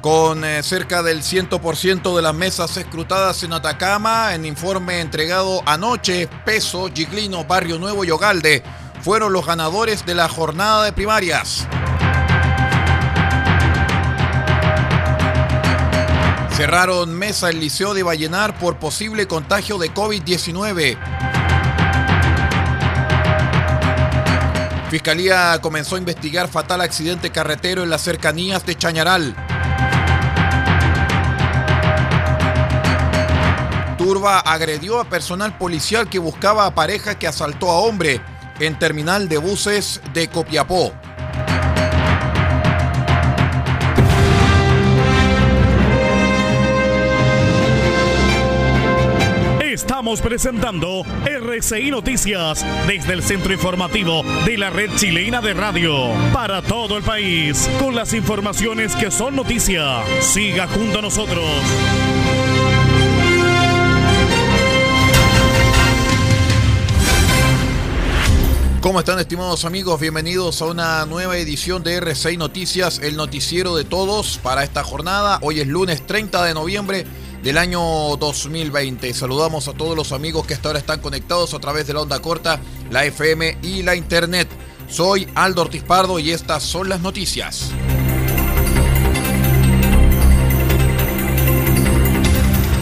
Con eh, cerca del 100% de las mesas escrutadas en Atacama, en informe entregado anoche, Peso, Giglino, Barrio Nuevo y Ogalde fueron los ganadores de la jornada de primarias. Cerraron mesa el Liceo de Vallenar por posible contagio de COVID-19. Fiscalía comenzó a investigar fatal accidente carretero en las cercanías de Chañaral. Turba agredió a personal policial que buscaba a pareja que asaltó a hombre en terminal de buses de Copiapó. Estamos presentando RCI Noticias desde el centro informativo de la red chilena de radio para todo el país con las informaciones que son noticia. Siga junto a nosotros. ¿Cómo están estimados amigos? Bienvenidos a una nueva edición de R6 Noticias, el noticiero de todos para esta jornada. Hoy es lunes 30 de noviembre del año 2020. Saludamos a todos los amigos que hasta ahora están conectados a través de la onda corta, la FM y la internet. Soy Aldo Ortiz Pardo y estas son las noticias.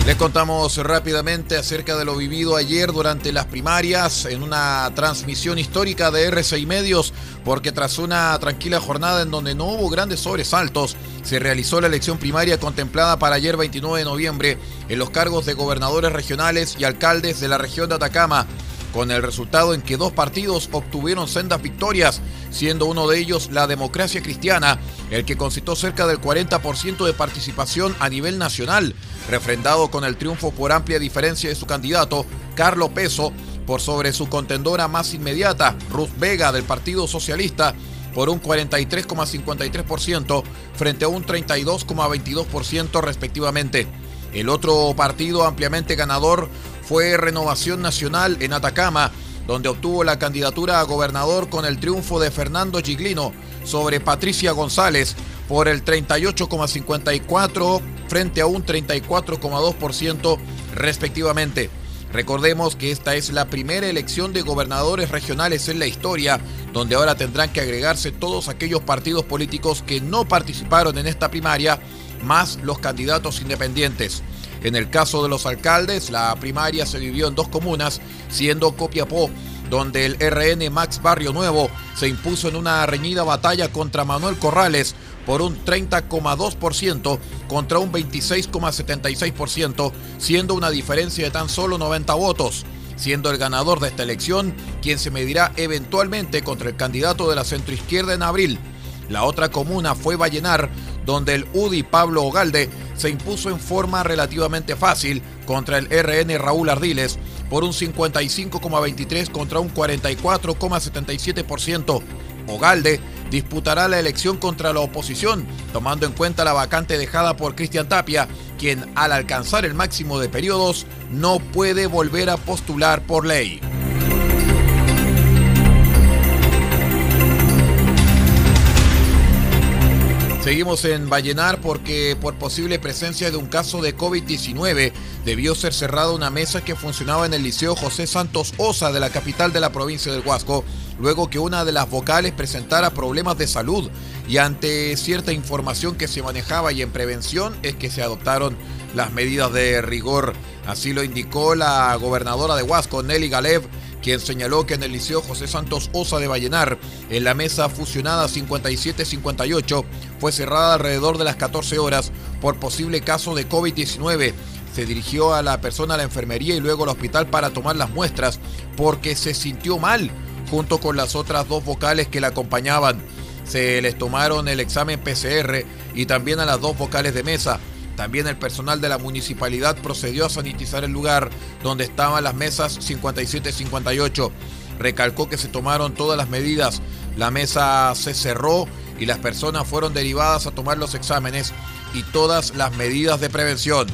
Les contamos rápidamente acerca de lo vivido ayer durante las primarias en una transmisión histórica de R6 Medios, porque tras una tranquila jornada en donde no hubo grandes sobresaltos, se realizó la elección primaria contemplada para ayer 29 de noviembre en los cargos de gobernadores regionales y alcaldes de la región de Atacama, con el resultado en que dos partidos obtuvieron sendas victorias, siendo uno de ellos la democracia cristiana, el que concitó cerca del 40% de participación a nivel nacional, refrendado con el triunfo por amplia diferencia de su candidato, Carlos Peso, por sobre su contendora más inmediata, Ruth Vega del Partido Socialista, por un 43,53% frente a un 32,22% respectivamente. El otro partido ampliamente ganador fue Renovación Nacional en Atacama, donde obtuvo la candidatura a gobernador con el triunfo de Fernando Giglino sobre Patricia González por el 38,54 frente a un 34,2% respectivamente. Recordemos que esta es la primera elección de gobernadores regionales en la historia, donde ahora tendrán que agregarse todos aquellos partidos políticos que no participaron en esta primaria, más los candidatos independientes. En el caso de los alcaldes, la primaria se vivió en dos comunas, siendo Copiapó donde el RN Max Barrio Nuevo se impuso en una reñida batalla contra Manuel Corrales por un 30,2% contra un 26,76%, siendo una diferencia de tan solo 90 votos siendo el ganador de esta elección quien se medirá eventualmente contra el candidato de la centroizquierda en abril. La otra comuna fue Vallenar, donde el UDI Pablo Ogalde se impuso en forma relativamente fácil contra el RN Raúl Ardiles por un 55,23 contra un 44,77%. Ogalde disputará la elección contra la oposición, tomando en cuenta la vacante dejada por Cristian Tapia, quien al alcanzar el máximo de periodos no puede volver a postular por ley. Seguimos en Vallenar porque por posible presencia de un caso de COVID-19 debió ser cerrada una mesa que funcionaba en el Liceo José Santos Osa de la capital de la provincia del Huasco, luego que una de las vocales presentara problemas de salud y ante cierta información que se manejaba y en prevención es que se adoptaron las medidas de rigor. Así lo indicó la gobernadora de Huasco, Nelly Galev, quien señaló que en el Liceo José Santos Osa de Vallenar, en la mesa fusionada 57-58, fue cerrada alrededor de las 14 horas por posible caso de COVID-19. Se dirigió a la persona a la enfermería y luego al hospital para tomar las muestras porque se sintió mal, junto con las otras dos vocales que la acompañaban. Se les tomaron el examen PCR y también a las dos vocales de mesa. También el personal de la municipalidad procedió a sanitizar el lugar donde estaban las mesas 57 y 58. Recalcó que se tomaron todas las medidas. La mesa se cerró y las personas fueron derivadas a tomar los exámenes y todas las medidas de prevención.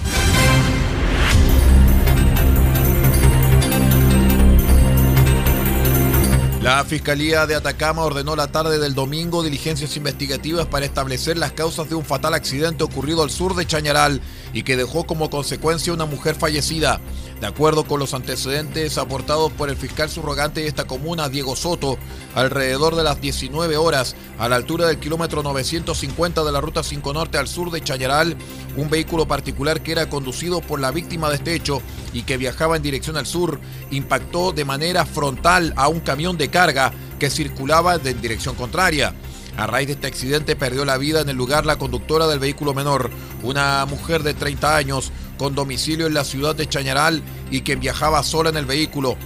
La Fiscalía de Atacama ordenó la tarde del domingo diligencias investigativas para establecer las causas de un fatal accidente ocurrido al sur de Chañaral y que dejó como consecuencia una mujer fallecida. De acuerdo con los antecedentes aportados por el fiscal subrogante de esta comuna, Diego Soto, alrededor de las 19 horas, a la altura del kilómetro 950 de la ruta 5 Norte al sur de Chañaral, un vehículo particular que era conducido por la víctima de este hecho y que viajaba en dirección al sur, impactó de manera frontal a un camión de carga que circulaba en dirección contraria. A raíz de este accidente perdió la vida en el lugar la conductora del vehículo menor, una mujer de 30 años con domicilio en la ciudad de Chañaral y que viajaba sola en el vehículo,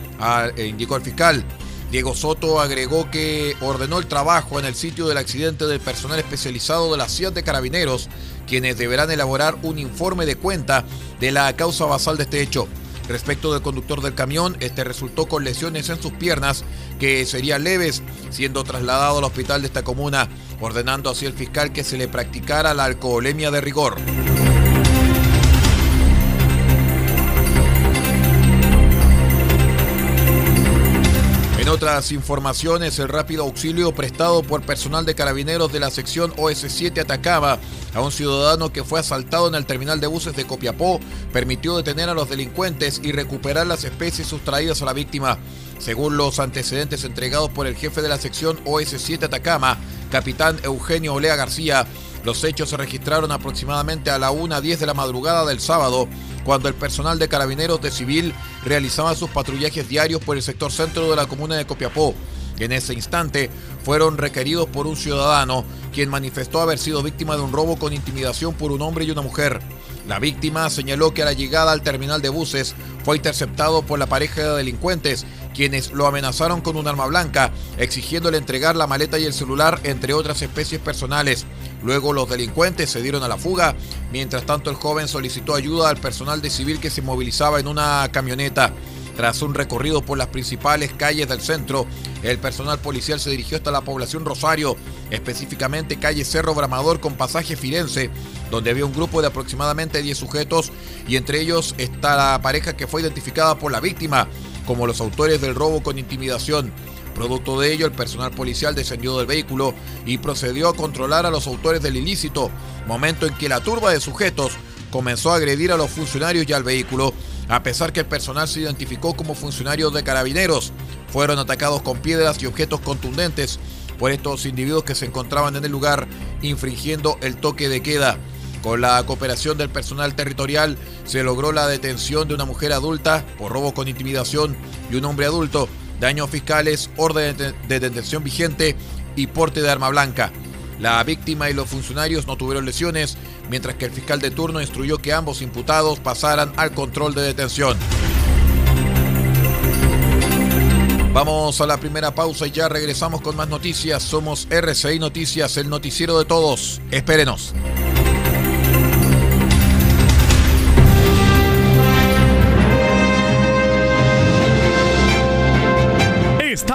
eh, indicó el fiscal. Diego Soto agregó que ordenó el trabajo en el sitio del accidente del personal especializado de la CIA de Carabineros, quienes deberán elaborar un informe de cuenta de la causa basal de este hecho. Respecto del conductor del camión, este resultó con lesiones en sus piernas que serían leves, siendo trasladado al hospital de esta comuna, ordenando así el fiscal que se le practicara la alcoholemia de rigor. En otras informaciones, el rápido auxilio prestado por personal de carabineros de la sección OS7 Atacama a un ciudadano que fue asaltado en el terminal de buses de Copiapó permitió detener a los delincuentes y recuperar las especies sustraídas a la víctima. Según los antecedentes entregados por el jefe de la sección OS7 Atacama, capitán Eugenio Olea García, los hechos se registraron aproximadamente a la 1.10 de la madrugada del sábado, cuando el personal de carabineros de civil realizaba sus patrullajes diarios por el sector centro de la comuna de Copiapó. En ese instante fueron requeridos por un ciudadano, quien manifestó haber sido víctima de un robo con intimidación por un hombre y una mujer. La víctima señaló que a la llegada al terminal de buses fue interceptado por la pareja de delincuentes, quienes lo amenazaron con un arma blanca, exigiéndole entregar la maleta y el celular, entre otras especies personales. Luego los delincuentes se dieron a la fuga, mientras tanto el joven solicitó ayuda al personal de civil que se movilizaba en una camioneta. Tras un recorrido por las principales calles del centro, el personal policial se dirigió hasta la población Rosario, específicamente calle Cerro Bramador con pasaje Firenze, donde había un grupo de aproximadamente 10 sujetos y entre ellos está la pareja que fue identificada por la víctima como los autores del robo con intimidación. Producto de ello, el personal policial descendió del vehículo y procedió a controlar a los autores del ilícito, momento en que la turba de sujetos comenzó a agredir a los funcionarios y al vehículo, a pesar que el personal se identificó como funcionarios de carabineros. Fueron atacados con piedras y objetos contundentes por estos individuos que se encontraban en el lugar infringiendo el toque de queda. Con la cooperación del personal territorial se logró la detención de una mujer adulta por robo con intimidación y un hombre adulto daños fiscales, orden de detención vigente y porte de arma blanca. La víctima y los funcionarios no tuvieron lesiones, mientras que el fiscal de turno instruyó que ambos imputados pasaran al control de detención. Vamos a la primera pausa y ya regresamos con más noticias. Somos RCI Noticias, el noticiero de todos. Espérenos.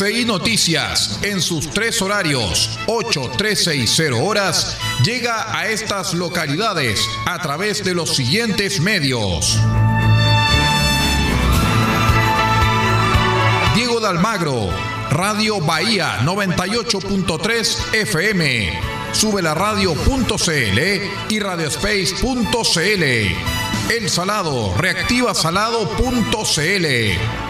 RCI Noticias, en sus tres horarios, 8, 13 y 0 horas, llega a estas localidades a través de los siguientes medios. Diego de Almagro, Radio Bahía 98.3 FM, sube la radio.cl y radiospace.cl. El Salado, reactiva salado.cl.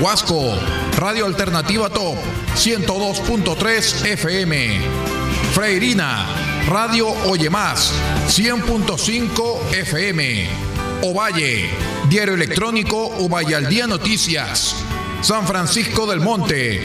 Huasco, Radio Alternativa Top 102.3 FM. Freirina, Radio Oye Más 100.5 FM. Ovalle, Diario Electrónico Ovalle al Día Noticias. San Francisco del Monte,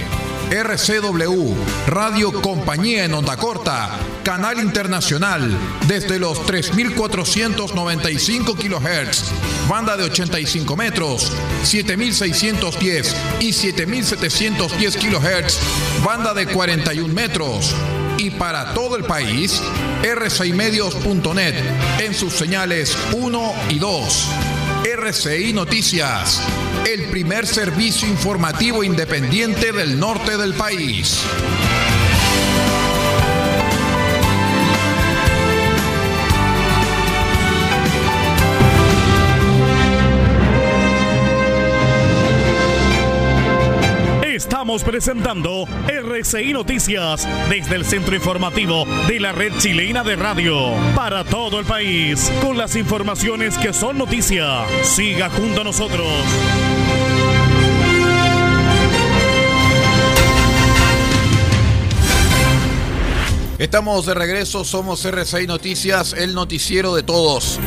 RCW, Radio Compañía en Onda Corta, Canal Internacional, desde los 3.495 kHz, banda de 85 metros, 7.610 y 7.710 kHz, banda de 41 metros. Y para todo el país, r6medios.net en sus señales 1 y 2. RCI Noticias, el primer servicio informativo independiente del norte del país. Estamos presentando RCI Noticias desde el centro informativo de la red chilena de radio para todo el país con las informaciones que son noticia. Siga junto a nosotros. Estamos de regreso, somos RCI Noticias, el noticiero de todos.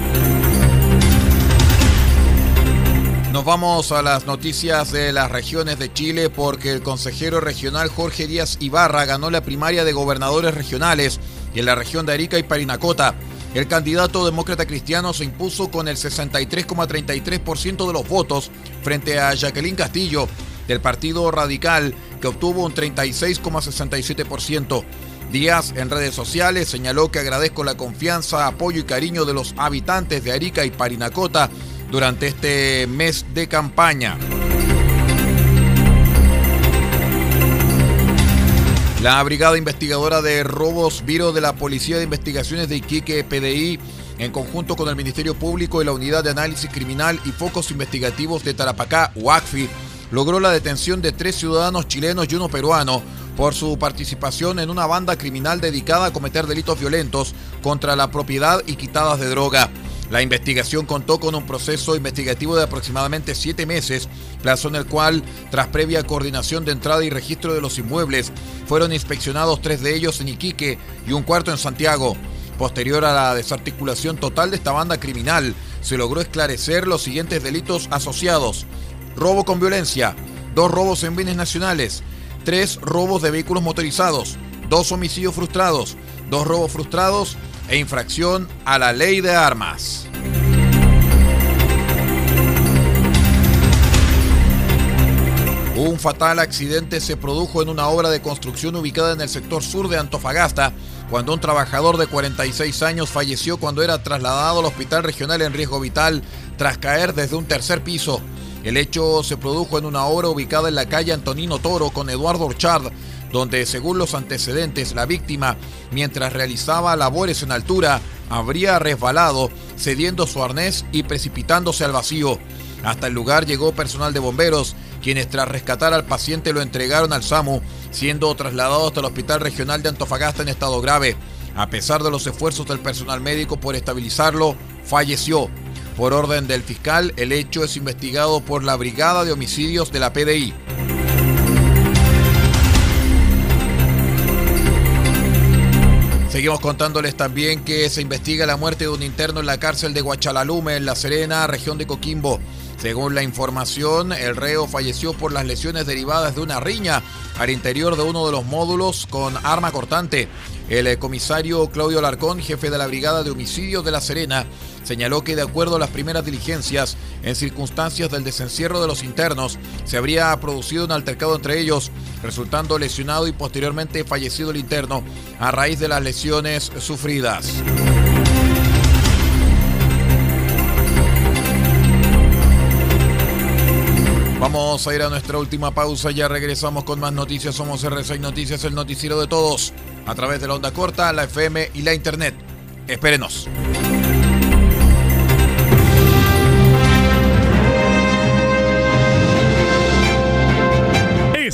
Nos vamos a las noticias de las regiones de Chile porque el consejero regional Jorge Díaz Ibarra ganó la primaria de gobernadores regionales en la región de Arica y Parinacota. El candidato demócrata cristiano se impuso con el 63,33% de los votos frente a Jacqueline Castillo del Partido Radical que obtuvo un 36,67%. Díaz en redes sociales señaló que agradezco la confianza, apoyo y cariño de los habitantes de Arica y Parinacota durante este mes de campaña. La Brigada Investigadora de Robos Viro de la Policía de Investigaciones de Iquique, PDI, en conjunto con el Ministerio Público y la Unidad de Análisis Criminal y Focos Investigativos de Tarapacá, UACFI, logró la detención de tres ciudadanos chilenos y uno peruano por su participación en una banda criminal dedicada a cometer delitos violentos contra la propiedad y quitadas de droga. La investigación contó con un proceso investigativo de aproximadamente siete meses, plazo en el cual, tras previa coordinación de entrada y registro de los inmuebles, fueron inspeccionados tres de ellos en Iquique y un cuarto en Santiago. Posterior a la desarticulación total de esta banda criminal, se logró esclarecer los siguientes delitos asociados. Robo con violencia, dos robos en bienes nacionales, tres robos de vehículos motorizados, dos homicidios frustrados, dos robos frustrados e infracción a la ley de armas. Un fatal accidente se produjo en una obra de construcción ubicada en el sector sur de Antofagasta, cuando un trabajador de 46 años falleció cuando era trasladado al hospital regional en riesgo vital tras caer desde un tercer piso. El hecho se produjo en una obra ubicada en la calle Antonino Toro con Eduardo Orchard, donde según los antecedentes la víctima, mientras realizaba labores en altura, habría resbalado, cediendo su arnés y precipitándose al vacío. Hasta el lugar llegó personal de bomberos, quienes tras rescatar al paciente lo entregaron al SAMU, siendo trasladado hasta el Hospital Regional de Antofagasta en estado grave. A pesar de los esfuerzos del personal médico por estabilizarlo, falleció. Por orden del fiscal, el hecho es investigado por la Brigada de Homicidios de la PDI. Seguimos contándoles también que se investiga la muerte de un interno en la cárcel de Guachalalume, en La Serena, región de Coquimbo. Según la información, el reo falleció por las lesiones derivadas de una riña al interior de uno de los módulos con arma cortante. El eh, comisario Claudio Larcón, jefe de la Brigada de Homicidios de La Serena, señaló que de acuerdo a las primeras diligencias, en circunstancias del desencierro de los internos, se habría producido un altercado entre ellos, resultando lesionado y posteriormente fallecido el interno a raíz de las lesiones sufridas. Vamos a ir a nuestra última pausa, ya regresamos con más noticias. Somos R6 Noticias, el noticiero de todos, a través de la onda corta, la FM y la Internet. Espérenos.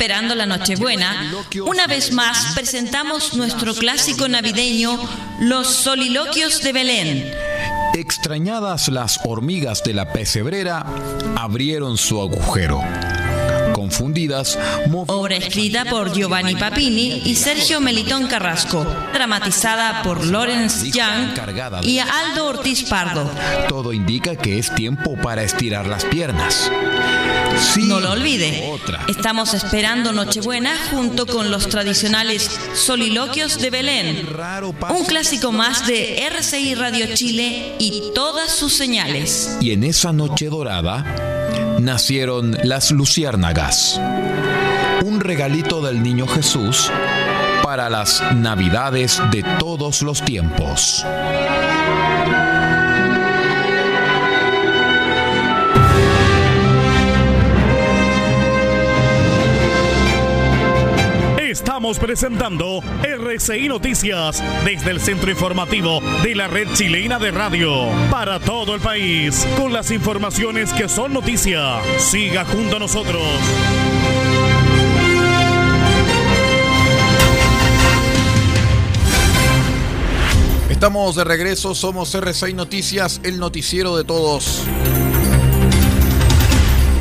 Esperando la Nochebuena, una vez más presentamos nuestro clásico navideño, Los Soliloquios de Belén. Extrañadas las hormigas de la pesebrera abrieron su agujero confundidas. Obra escrita por Giovanni Papini y Sergio Melitón Carrasco, dramatizada por Lawrence Young y Aldo Ortiz Pardo. Todo indica que es tiempo para estirar las piernas. no lo olvide, estamos esperando Nochebuena junto con los tradicionales soliloquios de Belén, un clásico más de RCI Radio Chile y todas sus señales. Y en esa noche dorada nacieron las luciérnagas, un regalito del niño Jesús para las navidades de todos los tiempos. Estamos presentando RCI Noticias desde el centro informativo de la red chilena de radio para todo el país con las informaciones que son noticia. Siga junto a nosotros. Estamos de regreso, somos RCI Noticias, el noticiero de todos.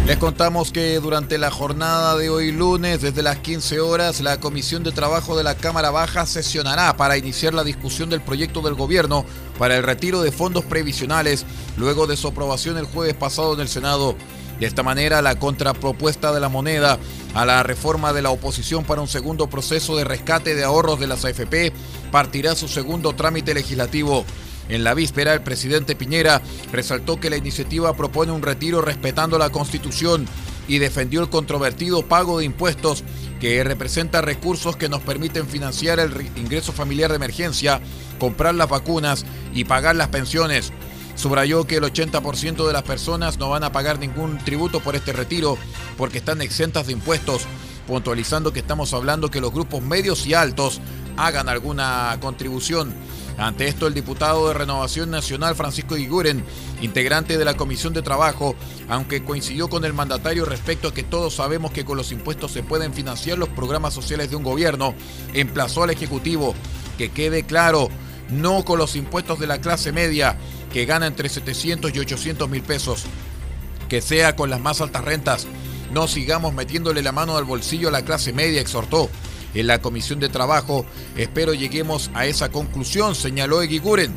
Les contamos que durante la jornada de hoy lunes, desde las 15 horas, la Comisión de Trabajo de la Cámara Baja sesionará para iniciar la discusión del proyecto del gobierno para el retiro de fondos previsionales luego de su aprobación el jueves pasado en el Senado. De esta manera, la contrapropuesta de la moneda a la reforma de la oposición para un segundo proceso de rescate de ahorros de las AFP partirá su segundo trámite legislativo. En la víspera, el presidente Piñera resaltó que la iniciativa propone un retiro respetando la Constitución y defendió el controvertido pago de impuestos que representa recursos que nos permiten financiar el ingreso familiar de emergencia, comprar las vacunas y pagar las pensiones. Subrayó que el 80% de las personas no van a pagar ningún tributo por este retiro porque están exentas de impuestos, puntualizando que estamos hablando que los grupos medios y altos hagan alguna contribución. Ante esto, el diputado de Renovación Nacional, Francisco Iguren, integrante de la Comisión de Trabajo, aunque coincidió con el mandatario respecto a que todos sabemos que con los impuestos se pueden financiar los programas sociales de un gobierno, emplazó al Ejecutivo que quede claro, no con los impuestos de la clase media, que gana entre 700 y 800 mil pesos, que sea con las más altas rentas. No sigamos metiéndole la mano al bolsillo a la clase media, exhortó en la Comisión de Trabajo. Espero lleguemos a esa conclusión, señaló Eguiguren.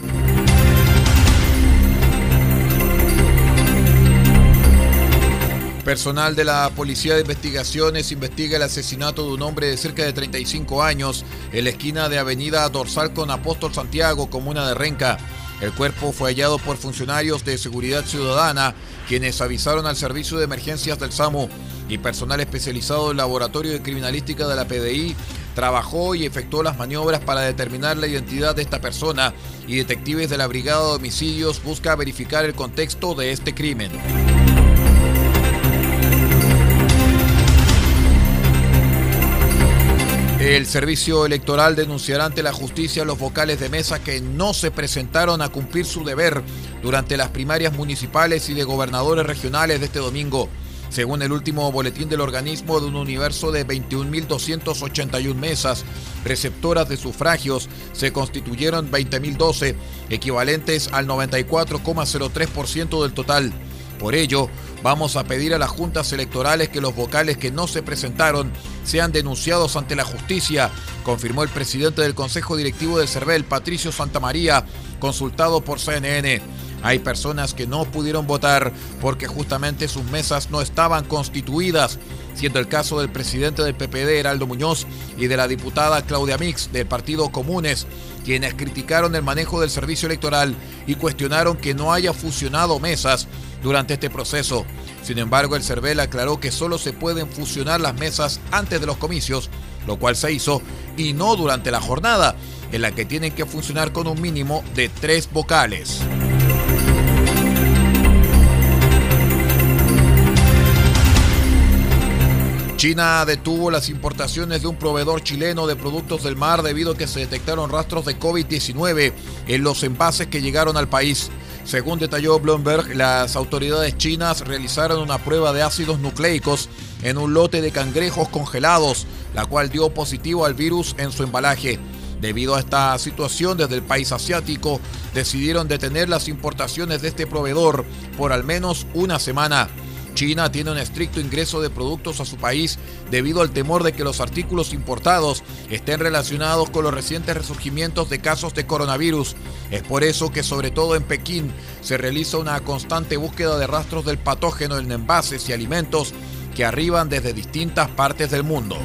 Personal de la Policía de Investigaciones investiga el asesinato de un hombre de cerca de 35 años en la esquina de Avenida Dorsal con Apóstol Santiago, comuna de Renca. El cuerpo fue hallado por funcionarios de seguridad ciudadana, quienes avisaron al servicio de emergencias del SAMU y personal especializado del Laboratorio de Criminalística de la PDI trabajó y efectuó las maniobras para determinar la identidad de esta persona y detectives de la Brigada de Homicidios busca verificar el contexto de este crimen. El servicio electoral denunciará ante la justicia a los vocales de mesa que no se presentaron a cumplir su deber durante las primarias municipales y de gobernadores regionales de este domingo. Según el último boletín del organismo, de un universo de 21.281 mesas receptoras de sufragios, se constituyeron 20.012, equivalentes al 94,03% del total. Por ello, vamos a pedir a las juntas electorales que los vocales que no se presentaron sean denunciados ante la justicia, confirmó el presidente del Consejo Directivo del CERVEL, Patricio Santamaría, consultado por CNN. Hay personas que no pudieron votar porque justamente sus mesas no estaban constituidas, siendo el caso del presidente del PPD, Heraldo Muñoz, y de la diputada Claudia Mix, del Partido Comunes, quienes criticaron el manejo del servicio electoral y cuestionaron que no haya fusionado mesas durante este proceso. Sin embargo, el CERVEL aclaró que solo se pueden fusionar las mesas antes de los comicios, lo cual se hizo, y no durante la jornada, en la que tienen que funcionar con un mínimo de tres vocales. China detuvo las importaciones de un proveedor chileno de productos del mar debido a que se detectaron rastros de COVID-19 en los envases que llegaron al país. Según detalló Bloomberg, las autoridades chinas realizaron una prueba de ácidos nucleicos en un lote de cangrejos congelados, la cual dio positivo al virus en su embalaje. Debido a esta situación, desde el país asiático decidieron detener las importaciones de este proveedor por al menos una semana. China tiene un estricto ingreso de productos a su país debido al temor de que los artículos importados estén relacionados con los recientes resurgimientos de casos de coronavirus. Es por eso que sobre todo en Pekín se realiza una constante búsqueda de rastros del patógeno en envases y alimentos que arriban desde distintas partes del mundo.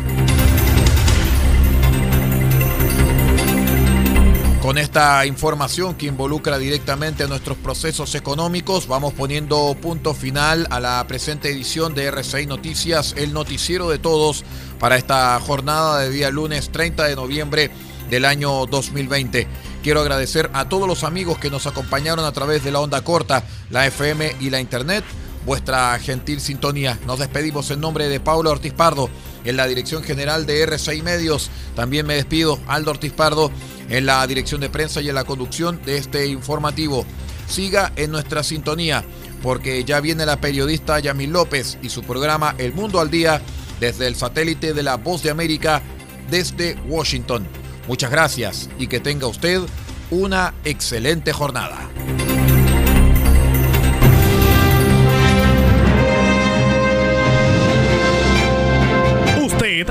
Con esta información que involucra directamente a nuestros procesos económicos, vamos poniendo punto final a la presente edición de RCI Noticias, el noticiero de todos, para esta jornada de día lunes 30 de noviembre del año 2020. Quiero agradecer a todos los amigos que nos acompañaron a través de la onda corta, la FM y la Internet, vuestra gentil sintonía. Nos despedimos en nombre de Pablo Ortiz Pardo, en la dirección general de RCI Medios. También me despido, Aldo Ortiz Pardo en la dirección de prensa y en la conducción de este informativo. Siga en nuestra sintonía, porque ya viene la periodista Yamil López y su programa El Mundo al Día desde el satélite de la Voz de América desde Washington. Muchas gracias y que tenga usted una excelente jornada.